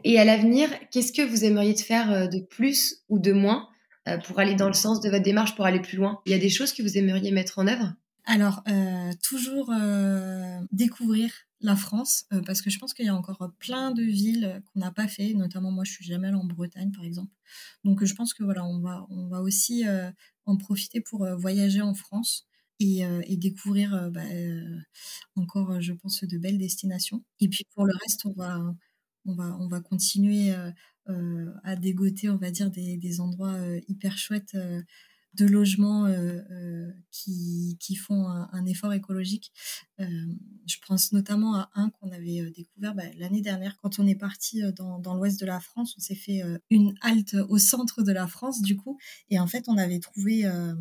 Speaker 1: Et à l'avenir, qu'est-ce que vous aimeriez de faire euh, de plus ou de moins euh, pour aller dans le sens de votre démarche, pour aller plus loin? Il y a des choses que vous aimeriez mettre en œuvre?
Speaker 2: Alors toujours découvrir la France, euh, parce que je pense qu'il y a encore plein de villes qu'on n'a pas fait, notamment moi je suis jamais allée en Bretagne par exemple. Donc je pense que voilà, on va, on va aussi euh, en profiter pour euh, voyager en France et, découvrir bah, encore, je pense, de belles destinations. Et puis pour le reste, on va, on va, on va continuer à dégoter, on va dire, des endroits hyper chouettes de logements euh, euh, qui, font un, effort écologique. Euh, je pense notamment à un qu'on avait découvert bah, l'année dernière quand on est parti dans l'ouest de la France. On s'est fait une halte au centre de la France du coup, et en fait on avait trouvé un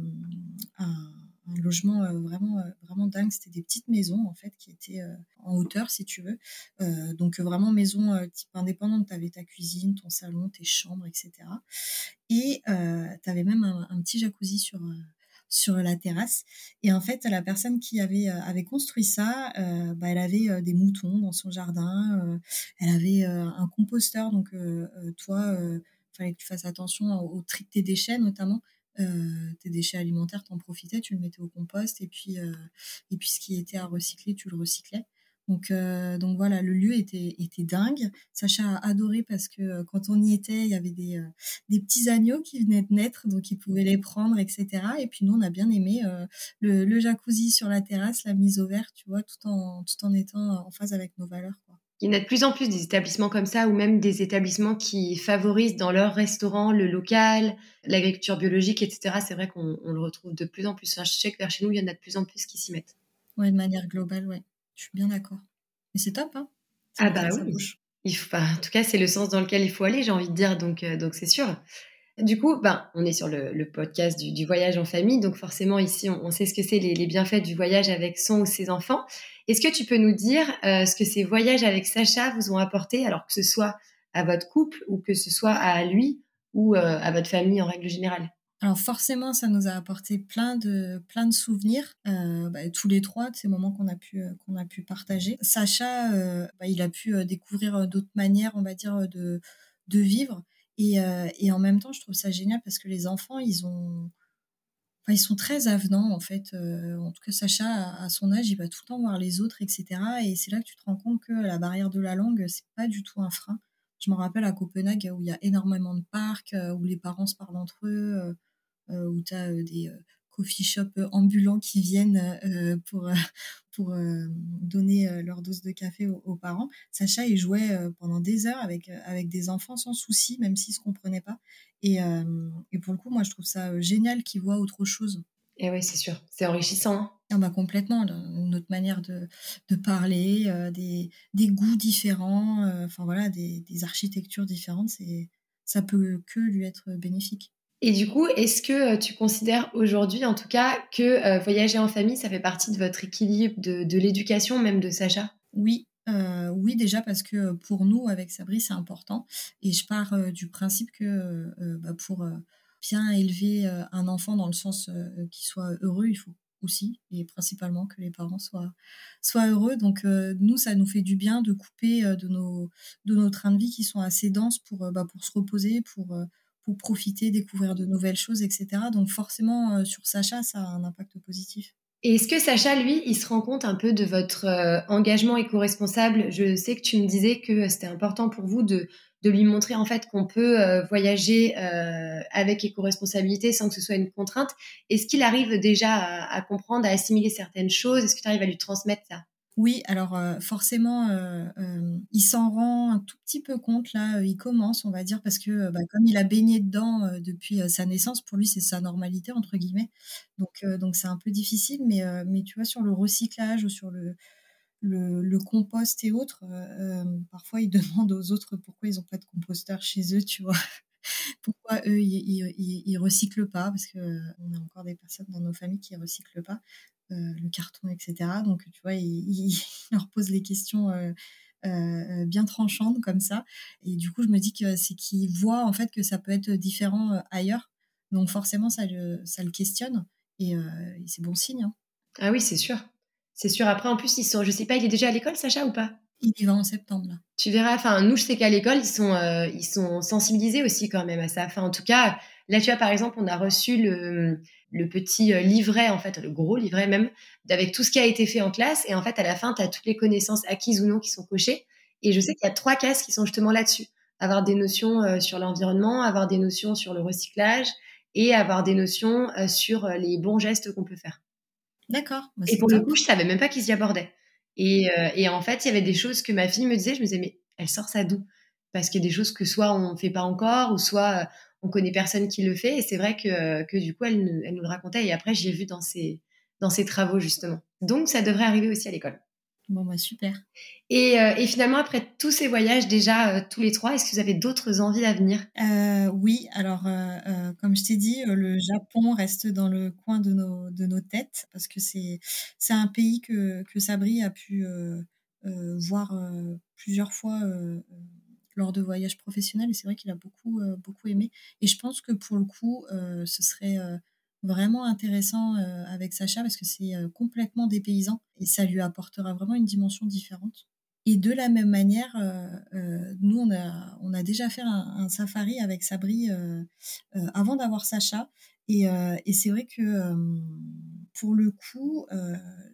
Speaker 2: un logement euh, vraiment, euh, vraiment dingue. C'était des petites maisons, en fait, qui étaient euh, en hauteur, si tu veux. donc, vraiment maison type indépendante. Tu avais ta cuisine, ton salon, tes chambres, etc. Et tu avais même un, petit jacuzzi sur, sur la terrasse. Et en fait, la personne qui avait, avait construit ça, bah, elle avait des moutons dans son jardin, elle avait un composteur, donc toi, il fallait que tu fasses attention au, au tri de tes déchets notamment. Euh, tes déchets alimentaires, t'en profitais, tu le mettais au compost et puis, euh, et puis ce qui était à recycler, tu le recyclais. Donc, euh, donc voilà, le lieu était, était dingue. Sacha a adoré parce que quand on y était, il y avait des, des petits agneaux qui venaient de naître, donc il pouvait les prendre, etc. Et puis nous, on a bien aimé le, le, jacuzzi sur la terrasse, la mise au vert, tu vois, tout en, tout en étant en phase avec nos valeurs.
Speaker 1: Il y en a de plus en plus des établissements comme ça, ou même des établissements qui favorisent dans leur restaurant le local, l'agriculture biologique, etc. C'est vrai qu'on le retrouve de plus en plus. je sais que vers chez nous, il y en a de plus en plus qui s'y mettent.
Speaker 2: Oui, de manière globale, ouais. Je suis bien d'accord. Mais c'est top, hein
Speaker 1: Ah bah oui. Il faut, en tout cas, c'est le sens dans lequel il faut aller, j'ai envie de dire, donc euh, donc c'est sûr. Du coup, ben, on est sur le, podcast du, voyage en famille, donc forcément ici, on, sait ce que c'est les, bienfaits du voyage avec son ou ses enfants. Est-ce que tu peux nous dire euh, ce que ces voyages avec Sacha vous ont apporté, alors que ce soit à votre couple ou que ce soit à lui ou euh, à votre famille en règle générale?
Speaker 2: Alors forcément, ça nous a apporté plein de plein de souvenirs, euh, bah, tous les trois de ces moments qu'on a pu qu'on a pu partager. Sacha, bah, il a pu découvrir d'autres manières, on va dire, de de vivre. Euh, et, en même temps, je trouve ça génial parce que les enfants, ils ont, ils sont très avenants en fait. Euh, en tout cas, Sacha, à, son âge, il va tout le temps voir les autres, etc. Et c'est là que tu te rends compte que la barrière de la langue, c'est pas du tout un frein. Je me rappelle à Copenhague où il y a énormément de parcs, euh, où les parents se parlent entre eux, où tu as des coffee shop ambulants qui viennent euh, pour, euh, pour euh, donner leur dose de café aux, parents. Sacha, il jouait pendant des heures avec, avec des enfants sans souci, même s'ils ne se comprenaient pas. Et, et, pour le coup, moi, je trouve ça génial qu'ils voient autre chose.
Speaker 1: Et oui, c'est sûr, c'est enrichissant. Hein.
Speaker 2: ah bah complètement, une autre manière de, de parler, des, des, goûts différents, enfin voilà, des, des architectures différentes, c'est ça peut que lui être bénéfique.
Speaker 1: Et du coup, est-ce que euh, tu considères aujourd'hui, en tout cas, que euh, voyager en famille, ça fait partie de votre équilibre, de, l'éducation même de Sacha?
Speaker 2: Oui, euh, oui, déjà parce que pour nous, avec Sabri, c'est important. Et je pars du principe que bah, pour bien élever un enfant dans le sens qu'il soit heureux, il faut aussi, et principalement que les parents soient, heureux. Donc nous, ça nous fait du bien de couper de, nos, de nos trains de vie qui sont assez denses pour, bah, pour se reposer, pour profiter, découvrir de nouvelles choses, etc. Donc forcément, euh, sur Sacha, ça a un impact positif.
Speaker 1: Et est-ce que Sacha, lui, il se rend compte un peu de votre euh, engagement éco-responsable? Je sais que tu me disais que c'était important pour vous de, de lui montrer en fait qu'on peut euh, voyager avec éco-responsabilité sans que ce soit une contrainte. Est-ce qu'il arrive déjà à, comprendre, à assimiler certaines choses? Est-ce que tu arrives à lui transmettre ça?
Speaker 2: Oui, alors euh, forcément, euh, euh, il s'en rend un tout petit peu compte là. il commence, on va dire, parce que bah, comme il a baigné dedans depuis sa naissance, pour lui c'est sa normalité entre guillemets. Donc c'est un peu difficile, mais tu vois sur le recyclage ou sur le compost et autres, parfois ils demandent aux autres pourquoi ils n'ont pas de composteur chez eux, tu vois. pourquoi eux ils, ils, recyclent pas parce que on a encore des personnes dans nos familles qui recyclent pas le carton, etc. Donc, tu vois, il, leur pose les questions euh, euh, bien tranchantes comme ça. Et du coup, je me dis que c'est qu'ils voient en fait que ça peut être différent ailleurs. Donc, forcément, ça le, ça le questionne. Et, c'est bon signe. Hein.
Speaker 1: Ah oui, c'est sûr. C'est sûr. Après, en plus, ils sont, je sais pas, il est déjà à l'école, Sacha, ou pas?
Speaker 2: Il y va en septembre. Là.
Speaker 1: Tu verras. Enfin, nous, je sais qu'à l'école, ils sont, ils sont sensibilisés aussi quand même à ça. Enfin, en tout cas, là, tu vois, par exemple, on a reçu le, le petit euh, livret, en fait, le gros livret même, avec tout ce qui a été fait en classe. Et en fait, à la fin, tu as toutes les connaissances acquises ou non qui sont cochées. Et je sais qu'il y a trois cases qui sont justement là-dessus. Avoir des notions euh, sur l'environnement, avoir des notions sur le recyclage et avoir des notions euh, sur les bons gestes qu'on peut faire.
Speaker 2: D'accord.
Speaker 1: Bah, et pour le coup, je savais même pas qu'ils y abordaient. Et, et, en fait, il y avait des choses que ma fille me disait, je me disais, mais elle sort ça d'où? Parce qu'il y a des choses que soit on ne fait pas encore, ou soit on connaît personne qui le fait. Et c'est vrai que, que du coup, elle, elle, nous le racontait. Et après, j'ai vu dans ses, dans ses travaux, justement. Donc, ça devrait arriver aussi à l'école.
Speaker 2: Bon, bah super.
Speaker 1: Et, euh, et, finalement, après tous ces voyages, déjà euh, tous les trois, est-ce que vous avez d'autres envies à venir?
Speaker 2: Euh, Oui, alors euh, comme je t'ai dit, le Japon reste dans le coin de nos, de nos têtes parce que c'est un pays que, que Sabri a pu voir plusieurs fois lors de voyages professionnels et c'est vrai qu'il a beaucoup, beaucoup aimé. Et je pense que pour le coup, ce serait vraiment intéressant euh, avec Sacha parce que c'est euh, complètement dépaysant et ça lui apportera vraiment une dimension différente. Et de la même manière, euh, nous, on a, on a déjà fait un, safari avec Sabri avant d'avoir Sacha. Et, et c'est vrai que pour le coup,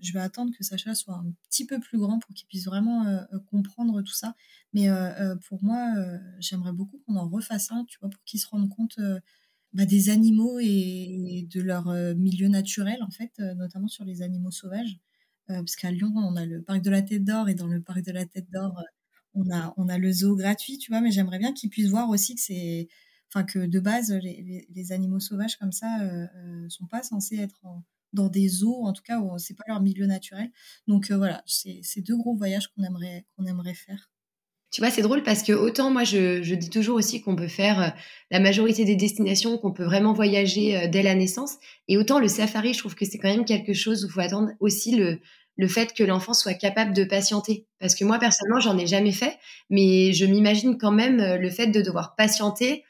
Speaker 2: je vais attendre que Sacha soit un petit peu plus grand pour qu'il puisse vraiment comprendre tout ça. Mais pour moi, j'aimerais beaucoup qu'on en refasse un, tu vois, pour qu'il se rende compte bah, des animaux et de leur euh, milieu naturel, en fait, euh, notamment sur les animaux sauvages. Euh, parce qu'à Lyon, on a le parc de la Tête d'Or et dans le parc de la Tête d'Or, on a, on a le zoo gratuit, tu vois, mais j'aimerais bien qu'ils puissent voir aussi que c'est. Enfin, que de base, les, animaux sauvages comme ça ne sont pas censés être dans des zoos, en tout cas, où c'est pas leur milieu naturel. Donc voilà, c'est deux gros voyages qu'on aimerait, qu'on aimerait faire.
Speaker 1: Tu vois, c'est drôle parce que autant moi, je, dis toujours aussi qu'on peut faire euh, la majorité des destinations, qu'on peut vraiment voyager euh, dès la naissance. Et autant le safari, je trouve que c'est quand même quelque chose où il faut attendre aussi le, le fait que l'enfant soit capable de patienter. Parce que moi, personnellement, j'en ai jamais fait, mais je m'imagine quand même euh, le fait de devoir patienter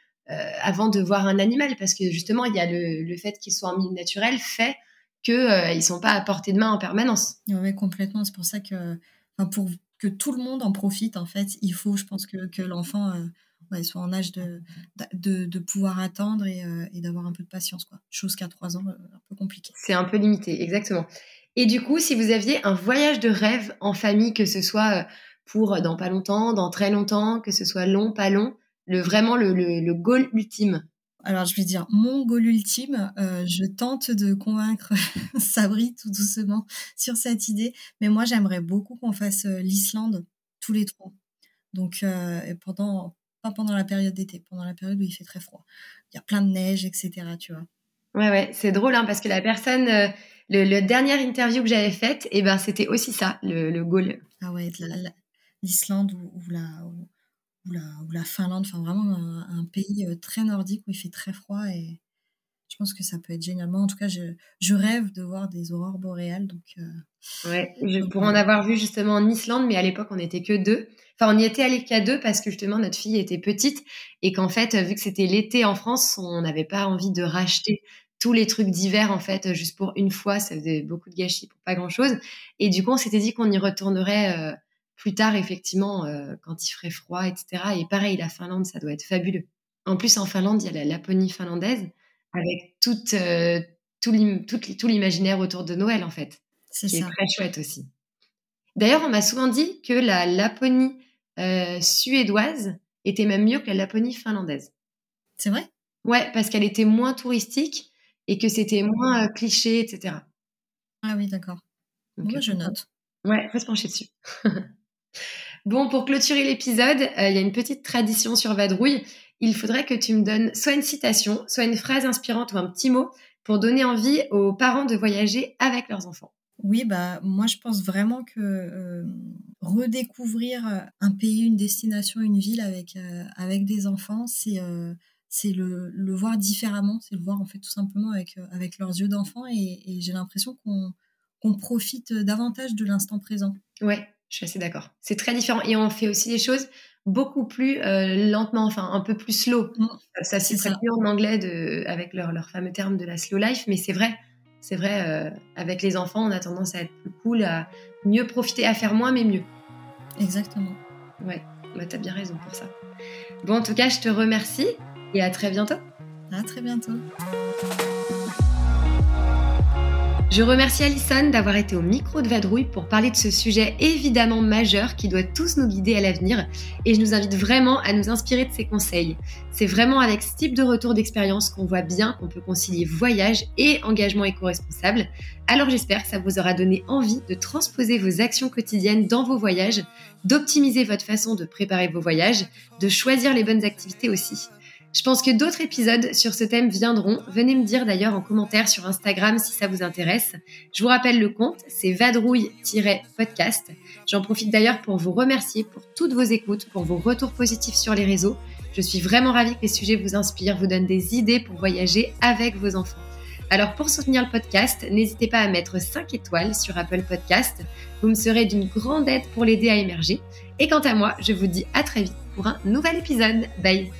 Speaker 1: avant de voir un animal. Parce que justement, il y a le, fait qu'il soit en milieu naturel fait qu'ils ne sont pas à portée de main en permanence.
Speaker 2: Oui, complètement. C'est pour ça que, pour, que tout le monde en profite, en fait. Il faut, je pense, que, que l'enfant euh, soit en âge de, de, pouvoir attendre et, euh, et d'avoir un peu de patience, quoi. Chose qu'à trois ans, euh, un peu compliqué.
Speaker 1: C'est un peu limité, exactement. Et du coup, si vous aviez un voyage de rêve en famille, que ce soit pour dans pas longtemps, dans très longtemps, que ce soit long, pas long, vraiment le, le, le goal ultime,
Speaker 2: alors, je vais dire mon goal ultime. Euh, je tente de convaincre Sabri tout doucement sur cette idée. Mais moi, j'aimerais beaucoup qu'on fasse euh, l'Islande tous les trois. Donc, euh, pendant, pas pendant la période d'été, pendant la période où il fait très froid. Il y a plein de neige, etc. Tu vois.
Speaker 1: Ouais, ouais, c'est drôle hein, parce que la personne, le, dernière interview que j'avais faite, et eh ben, c'était aussi ça, le, le goal.
Speaker 2: Ah ouais, l'Islande ou, la, ou la, Finlande, enfin vraiment un, pays euh, très nordique où il fait très froid et je pense que ça peut être génial. Moi, en tout cas, je, rêve de voir des aurores boréales. Donc,
Speaker 1: euh, ouais, je, pour en avoir vu justement en Islande, mais à l'époque, on n'était que deux. Enfin, on y était allé qu'à deux parce que justement, notre fille était petite et qu'en fait, vu que c'était l'été en France, on n'avait pas envie de racheter tous les trucs d'hiver en fait juste pour une fois ça faisait beaucoup de gâchis pour pas grand chose et du coup on s'était dit qu'on y retournerait euh, plus tard, effectivement, euh, quand il ferait froid, etc. Et pareil, la Finlande, ça doit être fabuleux. En plus, en Finlande, il y a la Laponie finlandaise avec toute, euh, tout l'imaginaire autour de Noël, en fait. C'est ça. très chouette aussi. D'ailleurs, on m'a souvent dit que la Laponie euh, suédoise était même mieux que la Laponie finlandaise.
Speaker 2: C'est vrai?
Speaker 1: Ouais, parce qu'elle était moins touristique et que c'était moins cliché, etc.
Speaker 2: Ah oui, d'accord. Moi, je note.
Speaker 1: Ouais, faut se pencher dessus. Bon, pour clôturer l'épisode, euh, il y a une petite tradition sur Vadrouille. Il faudrait que tu me donnes soit une citation, soit une phrase inspirante ou un petit mot pour donner envie aux parents de voyager avec leurs enfants.
Speaker 2: Oui, bah moi je pense vraiment que euh, redécouvrir un pays, une destination, une ville avec euh, avec des enfants, c'est c'est le, le, voir différemment, c'est le voir en fait tout simplement avec avec leurs yeux d'enfant et, et j'ai l'impression qu'on qu'on profite davantage de l'instant présent.
Speaker 1: Ouais, je suis assez d'accord. C'est très différent. Et on fait aussi des choses beaucoup plus euh, lentement, enfin un peu plus slow. Mm. Ça c'est très mieux en anglais de, avec leur, leur, fameux terme de la slow life, mais c'est vrai. C'est vrai, euh, avec les enfants, on a tendance à être plus cool, à mieux profiter, à faire moins, mais mieux.
Speaker 2: Exactement.
Speaker 1: Ouais, bah, tu as bien raison pour ça. Bon, en tout cas, je te remercie et à très bientôt.
Speaker 2: À très bientôt.
Speaker 1: Je remercie Alison d'avoir été au micro de Vadrouille pour parler de ce sujet évidemment majeur qui doit tous nous guider à l'avenir et je nous invite vraiment à nous inspirer de ses conseils. C'est vraiment avec ce type de retour d'expérience qu'on voit bien qu'on peut concilier voyage et engagement éco-responsable. Alors j'espère que ça vous aura donné envie de transposer vos actions quotidiennes dans vos voyages, d'optimiser votre façon de préparer vos voyages, de choisir les bonnes activités aussi. Je pense que d'autres épisodes sur ce thème viendront. Venez me dire d'ailleurs en commentaire sur Instagram si ça vous intéresse. Je vous rappelle le compte, c'est vadrouille-podcast. J'en profite d'ailleurs pour vous remercier pour toutes vos écoutes, pour vos retours positifs sur les réseaux. Je suis vraiment ravie que les sujets vous inspirent, vous donnent des idées pour voyager avec vos enfants. Alors pour soutenir le podcast, n'hésitez pas à mettre 5 étoiles sur Apple Podcast. Vous me serez d'une grande aide pour l'aider à émerger. Et quant à moi, je vous dis à très vite pour un nouvel épisode. Bye